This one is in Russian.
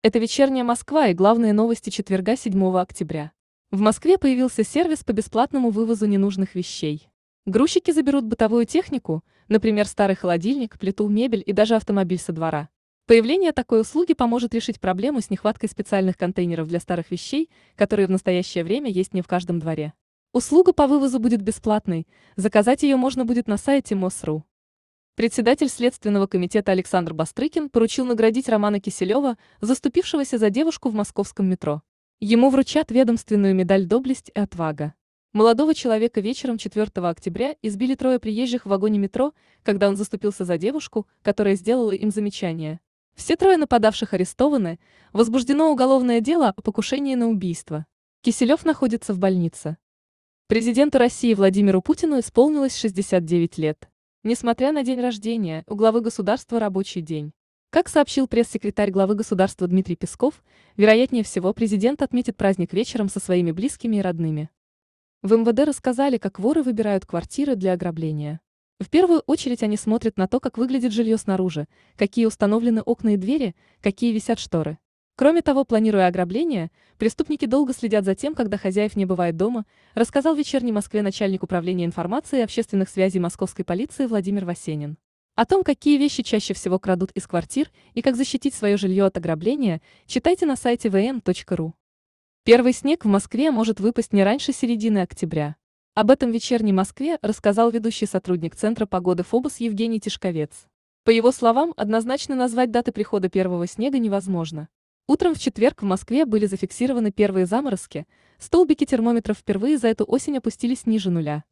Это вечерняя Москва и главные новости четверга 7 октября. В Москве появился сервис по бесплатному вывозу ненужных вещей. Грузчики заберут бытовую технику, например, старый холодильник, плиту, мебель и даже автомобиль со двора. Появление такой услуги поможет решить проблему с нехваткой специальных контейнеров для старых вещей, которые в настоящее время есть не в каждом дворе. Услуга по вывозу будет бесплатной, заказать ее можно будет на сайте МОСРУ. Председатель Следственного комитета Александр Бастрыкин поручил наградить Романа Киселева, заступившегося за девушку в московском метро. Ему вручат ведомственную медаль «Доблесть и отвага». Молодого человека вечером 4 октября избили трое приезжих в вагоне метро, когда он заступился за девушку, которая сделала им замечание. Все трое нападавших арестованы, возбуждено уголовное дело о покушении на убийство. Киселев находится в больнице. Президенту России Владимиру Путину исполнилось 69 лет. Несмотря на день рождения, у главы государства рабочий день. Как сообщил пресс-секретарь главы государства Дмитрий Песков, вероятнее всего президент отметит праздник вечером со своими близкими и родными. В МВД рассказали, как воры выбирают квартиры для ограбления. В первую очередь они смотрят на то, как выглядит жилье снаружи, какие установлены окна и двери, какие висят шторы. Кроме того, планируя ограбление, преступники долго следят за тем, когда хозяев не бывает дома, рассказал вечерней Москве начальник управления информации и общественных связей московской полиции Владимир Васенин. О том, какие вещи чаще всего крадут из квартир и как защитить свое жилье от ограбления, читайте на сайте vm.ru. Первый снег в Москве может выпасть не раньше середины октября. Об этом вечерней Москве рассказал ведущий сотрудник Центра погоды ФОБОС Евгений Тишковец. По его словам, однозначно назвать даты прихода первого снега невозможно. Утром в четверг в Москве были зафиксированы первые заморозки, столбики термометров впервые за эту осень опустились ниже нуля.